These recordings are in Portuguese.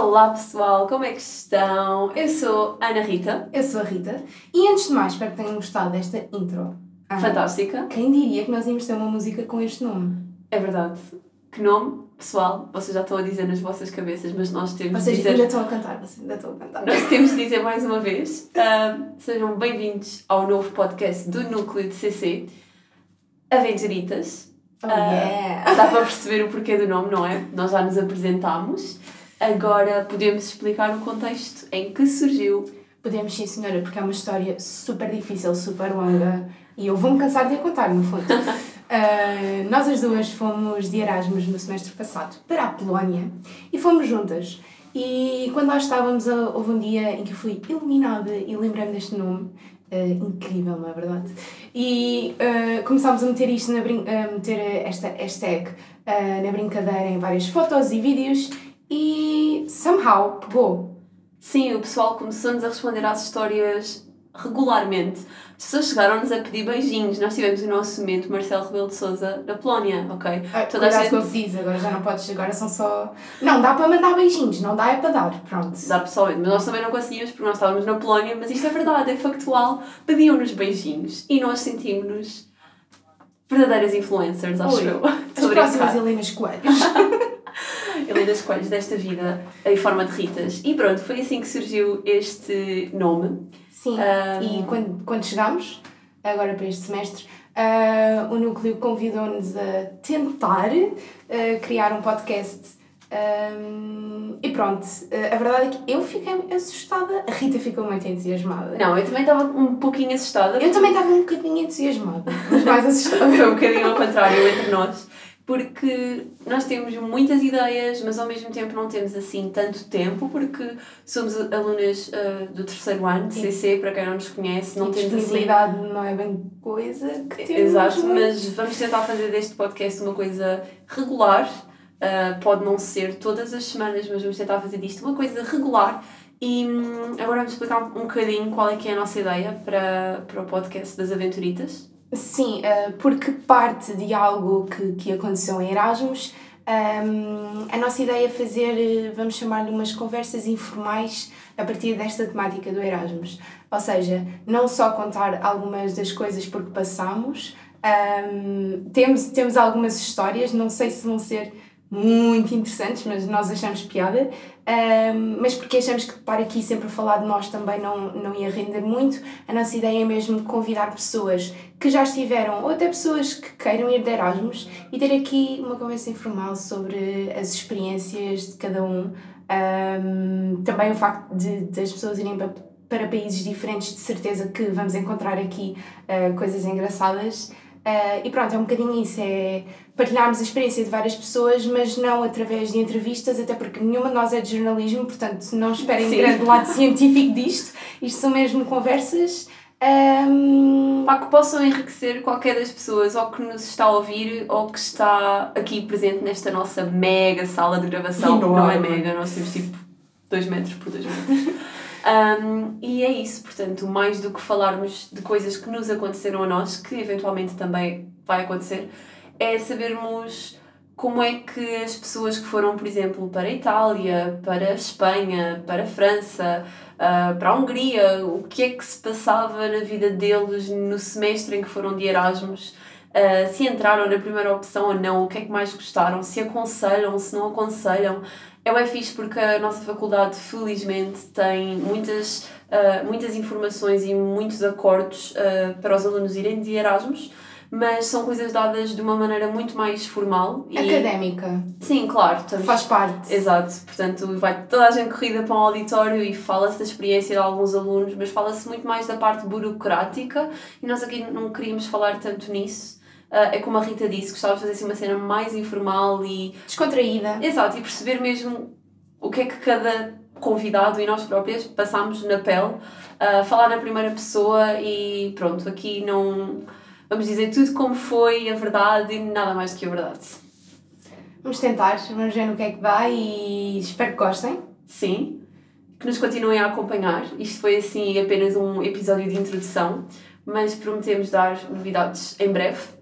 Olá pessoal, como é que estão? Eu sou a Ana Rita. Eu sou a Rita. E antes de mais, espero que tenham gostado desta intro. Ah, Fantástica. Quem diria que nós íamos ter uma música com este nome? É verdade. Que nome, pessoal, vocês já estão a dizer nas vossas cabeças, mas nós temos vocês de dizer... ainda estão a cantar, vocês ainda estão a cantar. Nós temos de dizer mais uma vez. Uh, sejam bem-vindos ao novo podcast do Núcleo de CC, Aventuritas. Oh, uh, yeah. Dá para perceber o porquê do nome, não é? Nós já nos apresentámos. Agora podemos explicar o contexto em que surgiu. Podemos, sim, senhora, porque é uma história super difícil, super longa e eu vou-me cansar de a contar, no fundo. uh, nós as duas fomos de Erasmus no semestre passado para a Polónia e fomos juntas. E quando lá estávamos, houve um dia em que eu fui iluminada e lembrei-me deste nome. Uh, incrível, não é verdade? E uh, começámos a meter isto na brin a meter esta hashtag na brincadeira em várias fotos e vídeos e somehow pegou. Sim, o pessoal começou-nos a responder às histórias regularmente. As pessoas chegaram-nos a pedir beijinhos. Nós tivemos o nosso momento Marcelo Rebelo de Souza na Polónia, ok? Ah, Toda a gente... diz, agora já não podes, agora são só... Não, dá para mandar beijinhos, não dá é para dar, pronto. Dá pessoalmente, mas nós também não conseguimos porque nós estávamos na Polónia, mas isto é verdade, é factual. Pediam-nos beijinhos e nós sentimos-nos verdadeiras influencers, acho Oi, eu. As próximas Helenas Coelhos. Helenas Coelhos desta vida em forma de Ritas. E pronto, foi assim que surgiu este nome. Sim, um... e quando, quando chegámos, agora para este semestre, uh, o Núcleo convidou-nos a tentar uh, criar um podcast. Um, e pronto, a verdade é que eu fiquei assustada, a Rita ficou muito entusiasmada. Não, eu também estava um pouquinho assustada. Eu também estava um bocadinho entusiasmada, mas mais assustada. Foi um bocadinho ao contrário entre nós porque nós temos muitas ideias, mas ao mesmo tempo não temos assim tanto tempo, porque somos alunas uh, do terceiro ano de CC, para quem não nos conhece, não e temos assim. não é bem coisa que temos. Exato, mas vamos tentar fazer deste podcast uma coisa regular. Uh, pode não ser todas as semanas, mas vamos tentar fazer disto uma coisa regular. E hum, agora vamos explicar um, um bocadinho qual é que é a nossa ideia para, para o podcast das Aventuritas. Sim, uh, porque parte de algo que, que aconteceu em Erasmus, ehm, a nossa ideia é fazer, vamos chamar-lhe umas conversas informais a partir desta temática do Erasmus. Ou seja, não só contar algumas das coisas porque passamos, um, ehm, temos, temos algumas histórias, não sei se vão ser muito interessantes, mas nós achamos piada. Mas porque achamos que estar aqui sempre a falar de nós também não, não ia render muito, a nossa ideia é mesmo convidar pessoas que já estiveram, ou até pessoas que queiram ir de Erasmus, e ter aqui uma conversa informal sobre as experiências de cada um. um também o facto de, de as pessoas irem para, para países diferentes, de certeza que vamos encontrar aqui uh, coisas engraçadas. Uh, e pronto, é um bocadinho isso, é partilharmos a experiência de várias pessoas, mas não através de entrevistas, até porque nenhuma de nós é de jornalismo, portanto não esperem Sim. grande lado científico disto, isto são mesmo conversas. Um... Pá, que possam enriquecer qualquer das pessoas, ou que nos está a ouvir, ou que está aqui presente nesta nossa mega sala de gravação. Não, não é mega, nós temos tipo 2 metros por 2 metros. Um, e é isso, portanto, mais do que falarmos de coisas que nos aconteceram a nós, que eventualmente também vai acontecer, é sabermos como é que as pessoas que foram, por exemplo, para a Itália, para a Espanha, para a França, uh, para a Hungria, o que é que se passava na vida deles no semestre em que foram de Erasmus, uh, se entraram na primeira opção ou não, o que é que mais gostaram, se aconselham, se não aconselham. É bem fixe porque a nossa faculdade, felizmente, tem muitas, uh, muitas informações e muitos acordos uh, para os alunos irem de Erasmus, mas são coisas dadas de uma maneira muito mais formal. E... Académica. Sim, claro. Estamos... Faz parte. Exato. Portanto, vai toda a gente corrida para um auditório e fala-se da experiência de alguns alunos, mas fala-se muito mais da parte burocrática e nós aqui não queríamos falar tanto nisso. Uh, é como a Rita disse, gostava de fazer assim uma cena mais informal e. descontraída. Exato, e perceber mesmo o que é que cada convidado e nós próprias passamos na pele, uh, falar na primeira pessoa e pronto, aqui não. Vamos dizer tudo como foi, a verdade e nada mais do que a verdade. Vamos tentar, vamos ver no que é que dá e espero que gostem. Sim, que nos continuem a acompanhar. Isto foi assim apenas um episódio de introdução, mas prometemos dar novidades em breve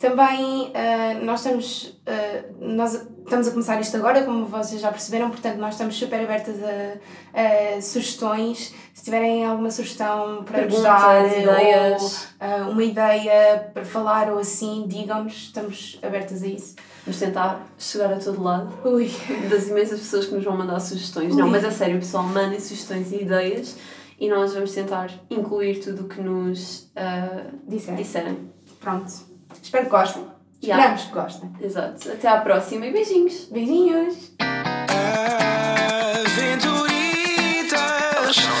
Também uh, nós estamos, uh, nós estamos a começar isto agora, como vocês já perceberam, portanto nós estamos super abertas a, a sugestões. Se tiverem alguma sugestão para nos dar, ideias. ou uh, uma ideia para falar ou assim, digam-nos, estamos abertas a isso. Vamos tentar chegar a todo lado. Ui. Das imensas pessoas que nos vão mandar sugestões. Ui. Não, mas a sério, pessoal, mandem sugestões e ideias e nós vamos tentar incluir tudo o que nos disserem. disserem. Pronto. Espero que gostem. Yeah. Esperamos que gostem. Exato. Até à próxima e beijinhos. Beijinhos. Aventuritas.